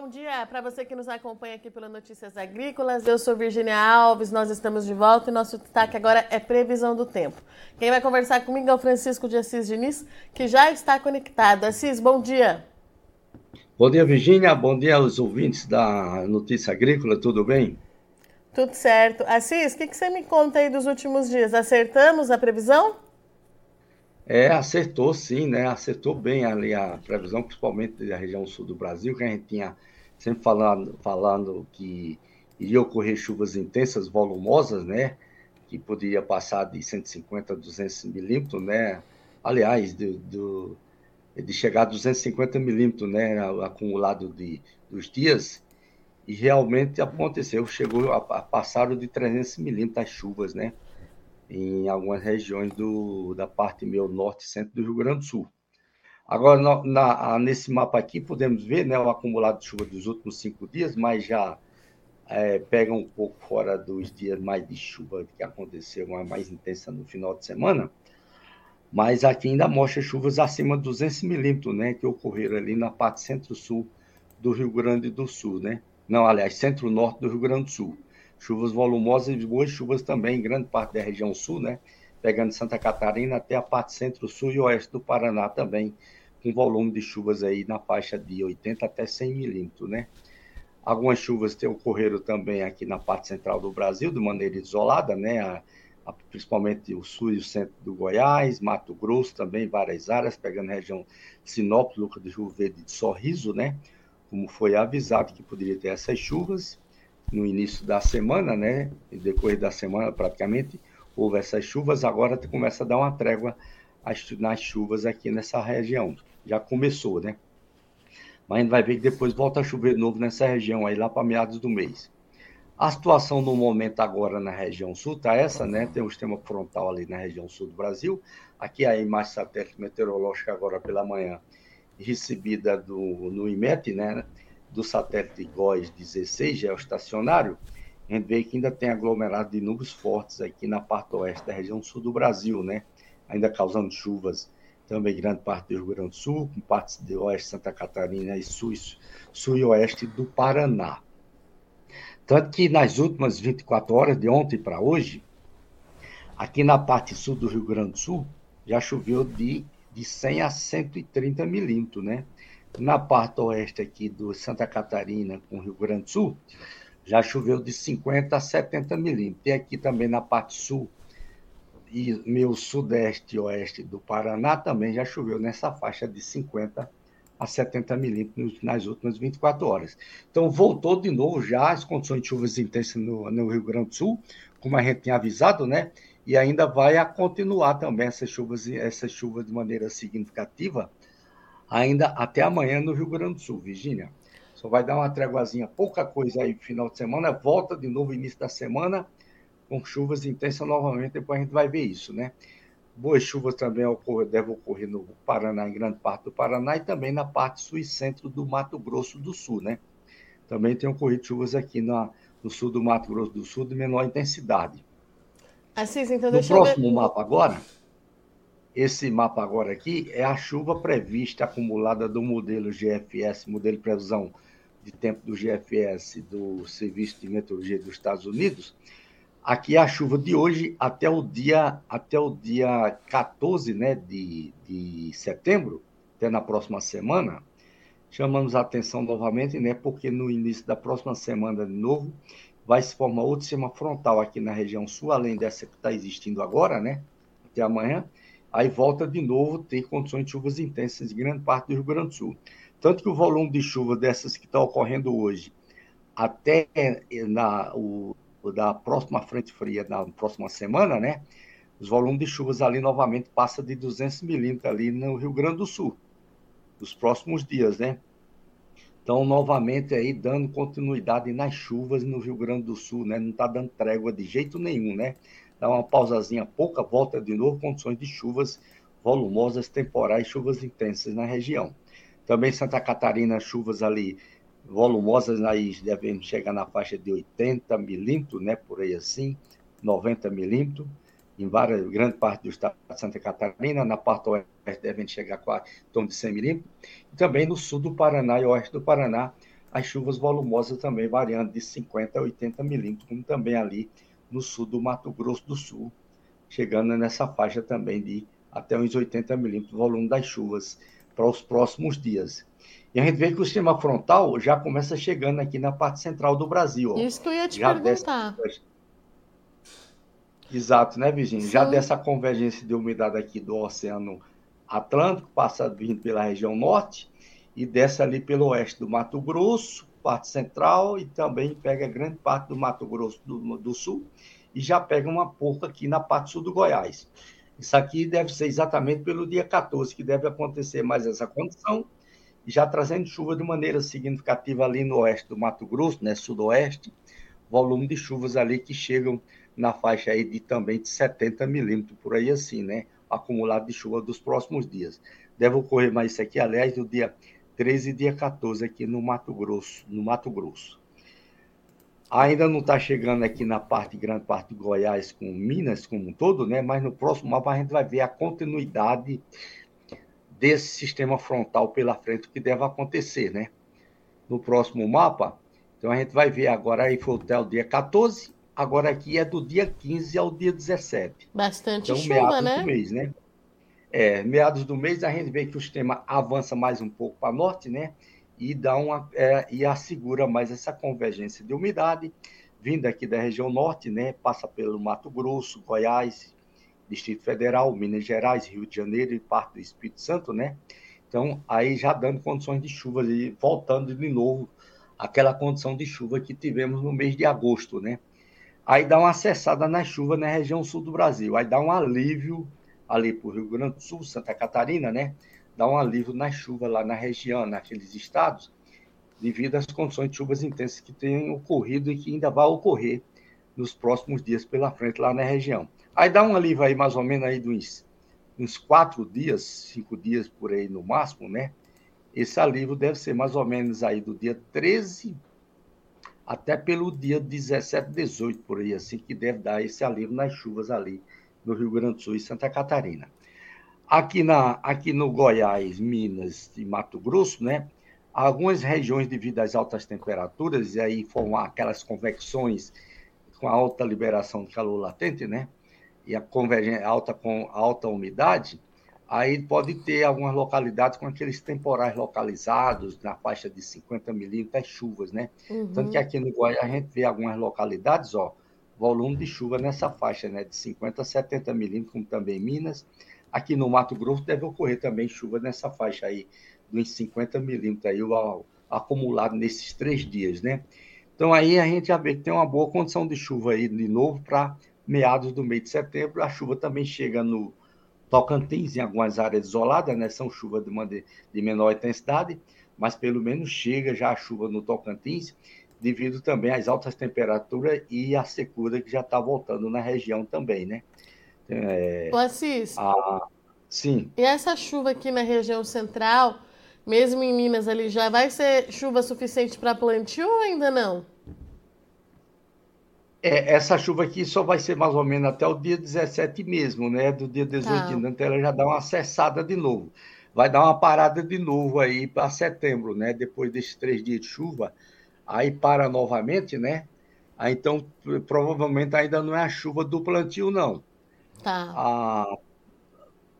Bom dia para você que nos acompanha aqui pelo Notícias Agrícolas. Eu sou Virginia Alves, nós estamos de volta e nosso destaque agora é previsão do tempo. Quem vai conversar comigo é o Francisco de Assis Diniz, que já está conectado. Assis, bom dia. Bom dia, Virginia. Bom dia aos ouvintes da Notícia Agrícola, tudo bem? Tudo certo. Assis, o que, que você me conta aí dos últimos dias? Acertamos a previsão? É, acertou sim, né? Acertou bem ali a previsão, principalmente da região sul do Brasil, que a gente tinha sempre falando, falando que iria ocorrer chuvas intensas, volumosas, né? Que poderia passar de 150 a 200 milímetros, né? Aliás, do, do, de chegar a 250 milímetros, né? Acumulado de, dos dias. E realmente aconteceu, chegou a, a de 300 milímetros as chuvas, né? Em algumas regiões do, da parte meio norte e centro do Rio Grande do Sul. Agora, na, na, nesse mapa aqui, podemos ver né, o acumulado de chuva dos últimos cinco dias, mas já é, pega um pouco fora dos dias mais de chuva que aconteceu, uma mais intensa no final de semana. Mas aqui ainda mostra chuvas acima de 200 milímetros, né, que ocorreram ali na parte centro-sul do Rio Grande do Sul, né? Não, aliás, centro-norte do Rio Grande do Sul chuvas volumosas e boas chuvas também em grande parte da região sul, né? Pegando Santa Catarina até a parte centro-sul e oeste do Paraná também, com volume de chuvas aí na faixa de 80 até 100 milímetros, né? Algumas chuvas têm ocorrido também aqui na parte central do Brasil, de maneira isolada, né? A, a, principalmente o sul e o centro do Goiás, Mato Grosso também, várias áreas, pegando a região Sinop, Lucas do Rio Verde de Sorriso, né? Como foi avisado que poderia ter essas chuvas no início da semana, né? E depois da semana, praticamente, houve essas chuvas. Agora começa a dar uma trégua nas chuvas aqui nessa região. Já começou, né? Mas a gente vai ver que depois volta a chover de novo nessa região aí, lá para meados do mês. A situação no momento agora na região sul tá essa, né? Tem um sistema frontal ali na região sul do Brasil. Aqui a imagem satélite meteorológica agora pela manhã, recebida do, no IMET, né? Do satélite GOES 16, geoestacionário, a gente vê que ainda tem aglomerado de nuvens fortes aqui na parte oeste da região sul do Brasil, né? Ainda causando chuvas também grande parte do Rio Grande do Sul, com partes de oeste Santa Catarina e sul, sul e oeste do Paraná. Tanto que nas últimas 24 horas, de ontem para hoje, aqui na parte sul do Rio Grande do Sul, já choveu de, de 100 a 130 milímetros, né? Na parte oeste aqui do Santa Catarina com Rio Grande do Sul, já choveu de 50 a 70 milímetros. E aqui também na parte sul e meu sudeste e oeste do Paraná também já choveu nessa faixa de 50 a 70 milímetros nas últimas 24 horas. Então, voltou de novo já as condições de chuvas intensas no, no Rio Grande do Sul, como a gente tinha avisado, né? E ainda vai continuar também essas chuvas, essas chuvas de maneira significativa ainda até amanhã no Rio Grande do Sul, Virgínia. Só vai dar uma tréguazinha, pouca coisa aí no final de semana, volta de novo início da semana, com chuvas intensas novamente, depois a gente vai ver isso, né? Boas chuvas também devem ocorrer no Paraná, em grande parte do Paraná, e também na parte sul e centro do Mato Grosso do Sul, né? Também tem ocorrido chuvas aqui na, no sul do Mato Grosso do Sul de menor intensidade. Assis, então no próximo eu... mapa agora, esse mapa agora aqui é a chuva prevista acumulada do modelo GFS, modelo de previsão de tempo do GFS, do Serviço de Meteorologia dos Estados Unidos. Aqui é a chuva de hoje até o dia, até o dia 14 né, de, de setembro, até na próxima semana. Chamamos a atenção novamente, né, porque no início da próxima semana, de novo, vai se formar outro sistema frontal aqui na região sul, além dessa que está existindo agora, né, até amanhã aí volta de novo ter condições de chuvas intensas em grande parte do Rio Grande do Sul. Tanto que o volume de chuva dessas que estão ocorrendo hoje, até na, o, da próxima frente fria, na próxima semana, né? Os volumes de chuvas ali novamente passa de 200 milímetros ali no Rio Grande do Sul, nos próximos dias, né? Então, novamente aí dando continuidade nas chuvas no Rio Grande do Sul, né? Não está dando trégua de jeito nenhum, né? Dá uma pausazinha pouca, volta de novo, condições de chuvas volumosas, temporais, chuvas intensas na região. Também Santa Catarina, chuvas ali volumosas, aí devem chegar na faixa de 80 milímetros, né, por aí assim, 90 milímetros, em várias, grande parte do estado de Santa Catarina, na parte oeste devem chegar a torno de 100 milímetros, e também no sul do Paraná e oeste do Paraná, as chuvas volumosas também variando de 50 a 80 milímetros, como também ali no sul do Mato Grosso do Sul, chegando nessa faixa também de até uns 80 milímetros volume das chuvas para os próximos dias. E a gente vê que o sistema frontal já começa chegando aqui na parte central do Brasil. Isso que eu ia te já perguntar. Dessa... Exato, né, Virginia? Já dessa convergência de umidade aqui do Oceano Atlântico, passa vindo pela região norte, e desce ali pelo oeste do Mato Grosso, parte central, e também pega grande parte do Mato Grosso do, do Sul, e já pega uma pouco aqui na parte sul do Goiás. Isso aqui deve ser exatamente pelo dia 14, que deve acontecer mais essa condição, já trazendo chuva de maneira significativa ali no oeste do Mato Grosso, né, sudoeste, volume de chuvas ali que chegam na faixa aí de também de 70 milímetros, por aí assim, né, acumulado de chuva dos próximos dias. Deve ocorrer mais isso aqui, aliás, do dia 13 e dia 14 aqui no Mato Grosso, no Mato Grosso. Ainda não está chegando aqui na parte, grande parte de Goiás com Minas como um todo, né? Mas no próximo mapa a gente vai ver a continuidade desse sistema frontal pela frente que deve acontecer, né? No próximo mapa, então a gente vai ver agora aí foi até o dia 14, agora aqui é do dia 15 ao dia 17. Bastante então, chuva, né? do mês, né? É, meados do mês a gente vê que o sistema avança mais um pouco para norte, né? E dá uma é, e assegura mais essa convergência de umidade vinda aqui da região norte, né? Passa pelo Mato Grosso, Goiás, Distrito Federal, Minas Gerais, Rio de Janeiro e parte do Espírito Santo, né? Então, aí já dando condições de chuva e voltando de novo aquela condição de chuva que tivemos no mês de agosto, né? Aí dá uma cessada na chuva na região sul do Brasil, aí dá um alívio ali para o Rio Grande do Sul, Santa Catarina, né? Dá um alívio na chuva lá na região, naqueles estados, devido às condições de chuvas intensas que têm ocorrido e que ainda vai ocorrer nos próximos dias pela frente lá na região. Aí dá um alívio aí, mais ou menos, aí uns, uns quatro dias, cinco dias por aí no máximo, né? Esse alívio deve ser mais ou menos aí do dia 13 até pelo dia 17, 18, por aí, assim, que deve dar esse alívio nas chuvas ali no Rio Grande do Sul e Santa Catarina. Aqui, na, aqui no Goiás, Minas e Mato Grosso, né? Algumas regiões, devido às altas temperaturas, e aí formar aquelas convecções com alta liberação de calor latente, né? e a convergência alta com alta umidade, aí pode ter algumas localidades com aqueles temporais localizados na faixa de 50 milímetros, chuvas, né? Uhum. Tanto que aqui no Goiás a gente vê algumas localidades, ó, volume de chuva nessa faixa, né? De 50 a 70 milímetros, como também Minas. Aqui no Mato Grosso deve ocorrer também chuva nessa faixa aí, dos 50 milímetros aí, o, acumulado nesses três dias, né? Então aí a gente já vê que tem uma boa condição de chuva aí de novo para meados do mês de setembro. A chuva também chega no Tocantins, em algumas áreas isoladas, né? São chuvas de, de menor intensidade, mas pelo menos chega já a chuva no Tocantins, devido também às altas temperaturas e à secura que já está voltando na região também, né? É, Assis, a... sim. E essa chuva aqui na região central, mesmo em Minas ali, já vai ser chuva suficiente para plantio ou ainda não? É, essa chuva aqui só vai ser mais ou menos até o dia 17 mesmo, né? Do dia 18 tá. de então ela já dá uma cessada de novo. Vai dar uma parada de novo aí para setembro, né? Depois desses três dias de chuva, aí para novamente, né? Aí, então, provavelmente ainda não é a chuva do plantio, não. Tá. Ah,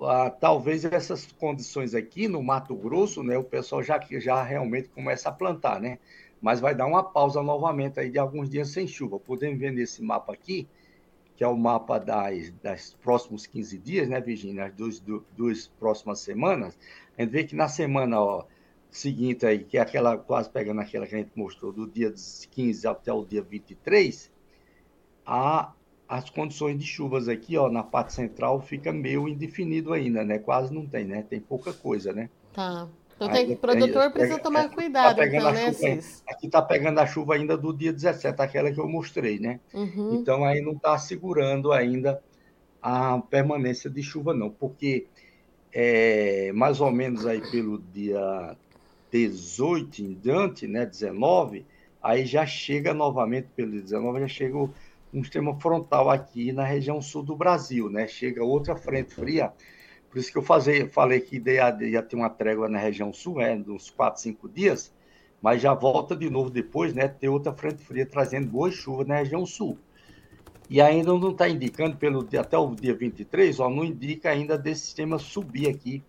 ah, talvez essas condições aqui no Mato Grosso, né? O pessoal já, já realmente começa a plantar, né? mas vai dar uma pausa novamente aí de alguns dias sem chuva. Podemos ver nesse mapa aqui, que é o mapa das, das próximos 15 dias, né, Virginia? As duas, duas próximas semanas. A gente vê que na semana ó, seguinte aí, que é aquela, quase pegando aquela que a gente mostrou, do dia 15 até o dia 23, a, as condições de chuvas aqui, ó, na parte central, fica meio indefinido ainda, né? Quase não tem, né? Tem pouca coisa, né? Tá. Então tem, o produtor precisa tomar tá cuidado, tá então, né, Cis? Aqui está pegando a chuva ainda do dia 17, aquela que eu mostrei, né? Uhum. Então aí não está segurando ainda a permanência de chuva, não, porque é, mais ou menos aí pelo dia 18 em diante, né, 19, aí já chega novamente, pelo 19, já chega um sistema frontal aqui na região sul do Brasil, né? Chega outra frente fria por isso que eu falei que ia, ia ter uma trégua na região sul, é, uns 4, 5 dias, mas já volta de novo depois, né? Ter outra frente fria trazendo boas chuvas na região sul. E ainda não está indicando, pelo, até o dia 23, ó, não indica ainda desse sistema subir aqui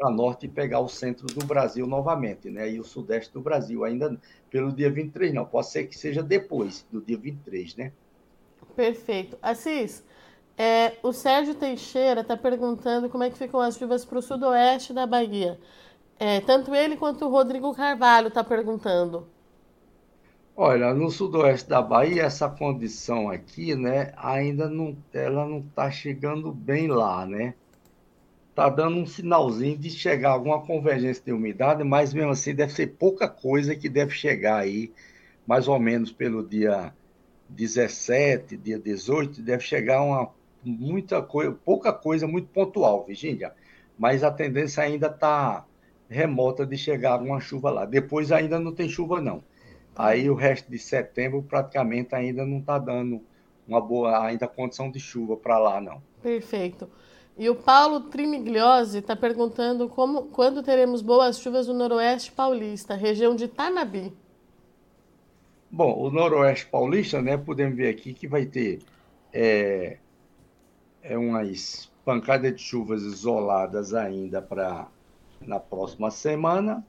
para norte e pegar o centro do Brasil novamente, né? E o sudeste do Brasil, ainda pelo dia 23, não. Pode ser que seja depois do dia 23, né? Perfeito. Assis, é, o Sérgio Teixeira está perguntando como é que ficam as chuvas para o sudoeste da Bahia. É, tanto ele quanto o Rodrigo Carvalho está perguntando. Olha, no sudoeste da Bahia, essa condição aqui, né, ainda não, ela não está chegando bem lá, né? Está dando um sinalzinho de chegar alguma convergência de umidade, mas mesmo assim deve ser pouca coisa que deve chegar aí, mais ou menos pelo dia 17, dia 18, deve chegar uma muita coisa, pouca coisa muito pontual, Virgínia. Mas a tendência ainda está remota de chegar alguma chuva lá. Depois ainda não tem chuva, não. Aí o resto de setembro praticamente ainda não está dando uma boa ainda condição de chuva para lá, não. Perfeito. E o Paulo Trimigliosi está perguntando como, quando teremos boas chuvas no Noroeste Paulista, região de Tanabi. Bom, o Noroeste Paulista, né, podemos ver aqui que vai ter é, é umas pancadas de chuvas isoladas ainda para na próxima semana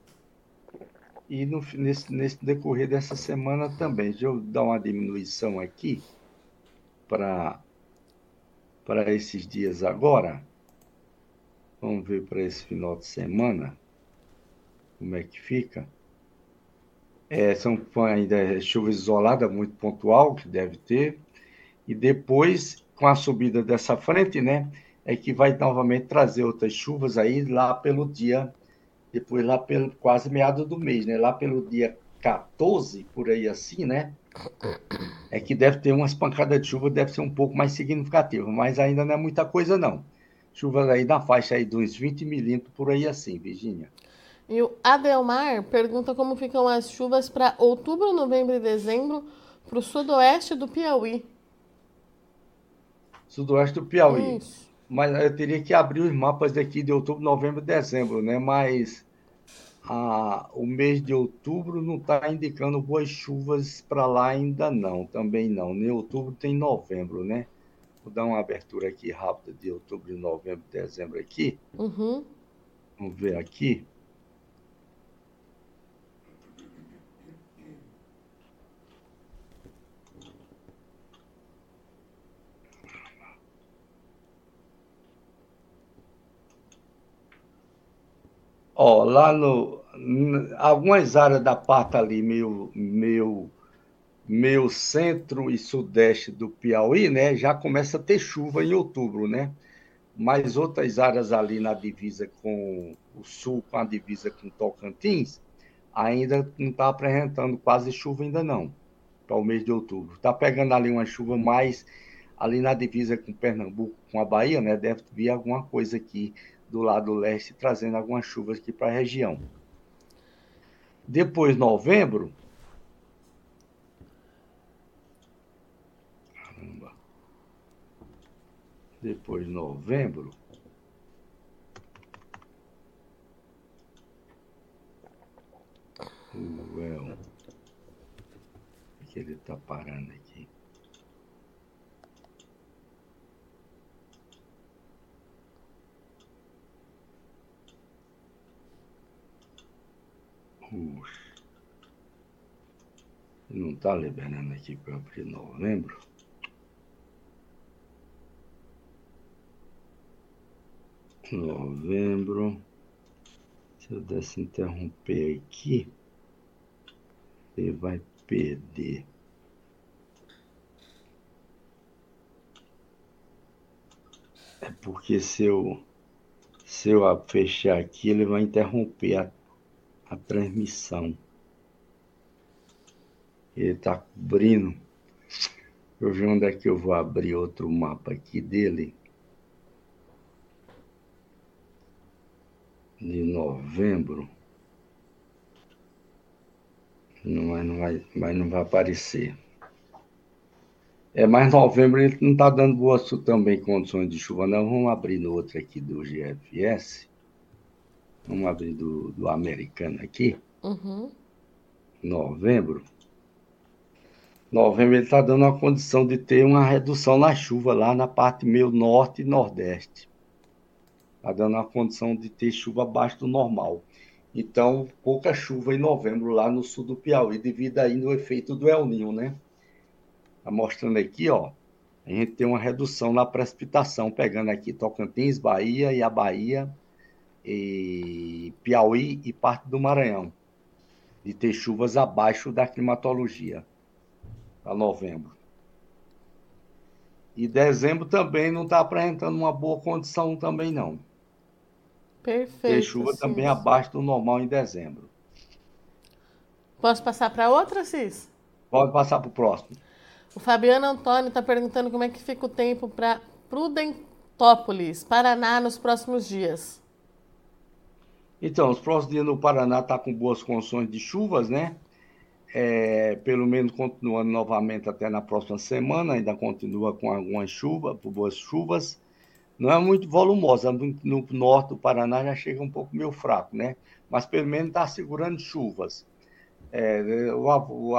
e no, nesse, nesse decorrer dessa semana também. Deixa eu dar uma diminuição aqui para para esses dias agora. Vamos ver para esse final de semana como é que fica. É, são ainda chuvas isoladas, muito pontual, que deve ter. E depois, com a subida dessa frente, né, é que vai novamente trazer outras chuvas aí lá pelo dia, depois lá pelo quase meado do mês, né, lá pelo dia 14, por aí assim, né, é que deve ter umas pancadas de chuva, deve ser um pouco mais significativo, mas ainda não é muita coisa, não. Chuvas aí na faixa aí dos 20 milímetros, por aí assim, Virginia. E o Adelmar pergunta como ficam as chuvas para outubro, novembro e dezembro para o sudoeste do Piauí. Sudoeste do Piauí. Isso. Mas eu teria que abrir os mapas daqui de outubro, novembro e dezembro, né? Mas a, o mês de outubro não está indicando boas chuvas para lá ainda não, também não. Nem outubro tem novembro, né? Vou dar uma abertura aqui rápida de outubro, novembro, dezembro aqui. Uhum. Vamos ver aqui. Ó, lá no. Algumas áreas da parte ali, meio, meio, meio centro e sudeste do Piauí, né? Já começa a ter chuva em outubro, né? Mas outras áreas ali na divisa com o sul, com a divisa com Tocantins, ainda não está apresentando quase chuva ainda não, para o mês de outubro. Está pegando ali uma chuva mais ali na divisa com Pernambuco, com a Bahia, né? Deve vir alguma coisa aqui do lado leste, trazendo algumas chuvas aqui para a região. Depois, novembro. Caramba. Depois, novembro. Well, que ele está parando aqui. Puxa. Não está liberando aqui para abrir novembro? Novembro. Se eu desse interromper aqui, ele vai perder. É porque se eu, se eu fechar aqui, ele vai interromper a a transmissão. Ele está cobrindo. Eu ver onde é que eu vou abrir outro mapa aqui dele. De novembro. Não, mas, não vai, mas não vai aparecer. É, mas novembro ele não está dando boas também condições de chuva, não. Vamos abrir no outro aqui do GFS. Vamos abrir do, do americano aqui. Uhum. Novembro. Novembro ele está dando uma condição de ter uma redução na chuva lá na parte meio norte e nordeste. Está dando uma condição de ter chuva abaixo do normal. Então, pouca chuva em novembro lá no sul do Piauí, devido aí no efeito do El Ninho, né? Está mostrando aqui, ó. A gente tem uma redução na precipitação, pegando aqui Tocantins, Bahia e a Bahia, e Piauí e parte do Maranhão, de ter chuvas abaixo da climatologia para novembro. E dezembro também não está apresentando uma boa condição também não. Perfeito. Ter chuva sim. também abaixo do normal em dezembro. Posso passar para outra, Cis? Pode passar para o próximo. O Fabiano Antônio está perguntando como é que fica o tempo para Prudentópolis, Paraná, nos próximos dias. Então, os próximos dias no Paraná está com boas condições de chuvas, né? É, pelo menos continuando novamente até na próxima semana, ainda continua com algumas chuvas, boas chuvas não é muito volumosa. No norte do Paraná já chega um pouco meio fraco, né? Mas pelo menos está segurando chuvas. É,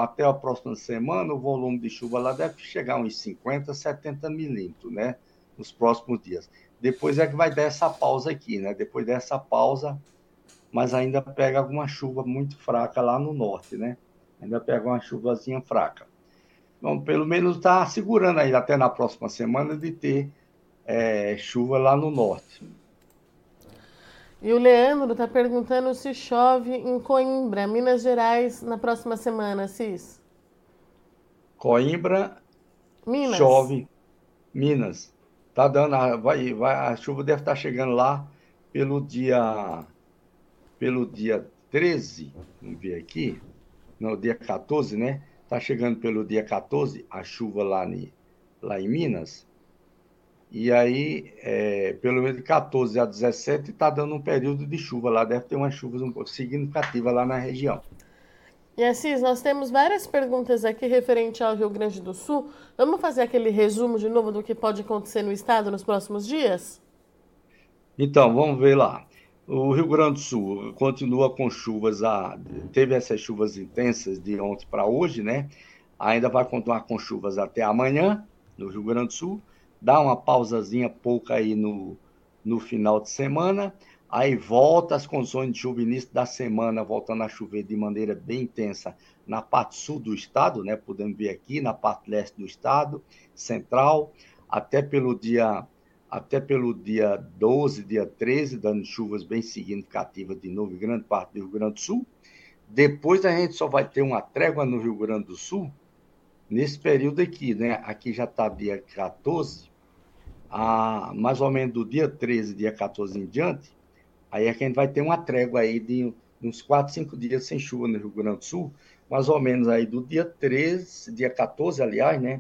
até a próxima semana, o volume de chuva lá deve chegar uns 50, 70 milímetros, né? Nos próximos dias. Depois é que vai dar essa pausa aqui, né? Depois dessa pausa, mas ainda pega alguma chuva muito fraca lá no norte, né? Ainda pega uma chuvazinha fraca. Então, pelo menos está segurando aí até na próxima semana de ter é, chuva lá no norte. E o Leandro está perguntando se chove em Coimbra, Minas Gerais, na próxima semana, Cis. Coimbra, Minas. chove, Minas. Tá dando, a, vai, vai, a chuva deve estar tá chegando lá pelo dia, pelo dia 13, vamos ver aqui, no dia 14, né? Tá chegando pelo dia 14 a chuva lá, lá em Minas. E aí, é, pelo menos de 14 a 17, está dando um período de chuva lá. Deve ter umas chuvas um pouco significativas lá na região. E Assis, nós temos várias perguntas aqui referente ao Rio Grande do Sul. Vamos fazer aquele resumo de novo do que pode acontecer no estado nos próximos dias? Então, vamos ver lá. O Rio Grande do Sul continua com chuvas, a, teve essas chuvas intensas de ontem para hoje, né? Ainda vai continuar com chuvas até amanhã no Rio Grande do Sul dá uma pausazinha pouca aí no, no final de semana, aí volta as condições de chuva início da semana, voltando a chover de maneira bem intensa na parte sul do estado, né? Podemos ver aqui na parte leste do estado, central, até pelo dia até pelo dia 12, dia 13, dando chuvas bem significativas de novo em grande parte do Rio Grande do Sul. Depois a gente só vai ter uma trégua no Rio Grande do Sul nesse período aqui, né? Aqui já está dia 14, a, mais ou menos do dia 13, dia 14 em diante, aí é que a gente vai ter uma trégua aí de uns 4, 5 dias sem chuva no Rio Grande do Sul, mais ou menos aí do dia 13, dia 14, aliás, né?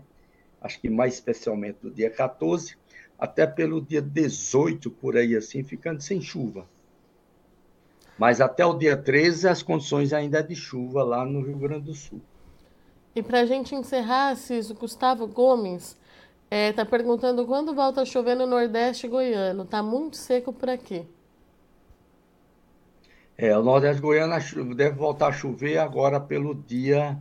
Acho que mais especialmente do dia 14, até pelo dia 18, por aí assim, ficando sem chuva. Mas até o dia 13, as condições ainda é de chuva lá no Rio Grande do Sul. E para a gente encerrar, Ciso, Gustavo Gomes é, tá perguntando quando volta a chover no Nordeste goiano. Tá muito seco por aqui. É, o Nordeste goiano deve voltar a chover agora pelo dia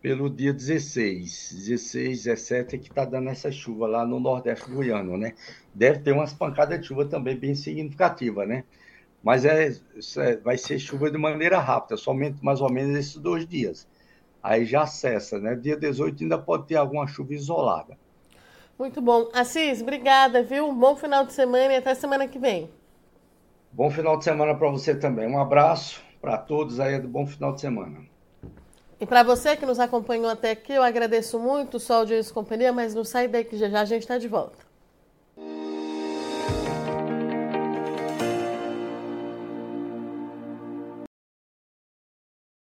pelo dia 16, 16, 17 é que está dando essa chuva lá no Nordeste goiano, né? Deve ter umas pancadas de chuva também bem significativa, né? Mas é, é, vai ser chuva de maneira rápida, somente mais ou menos esses dois dias. Aí já cessa, né? Dia 18 ainda pode ter alguma chuva isolada. Muito bom. Assis, obrigada, viu? Um bom final de semana e até semana que vem. Bom final de semana para você também. Um abraço para todos aí, bom final de semana. E para você que nos acompanhou até aqui, eu agedeço muito, só audiência e companhia, mas não sai daí que já, já a gente está de volta.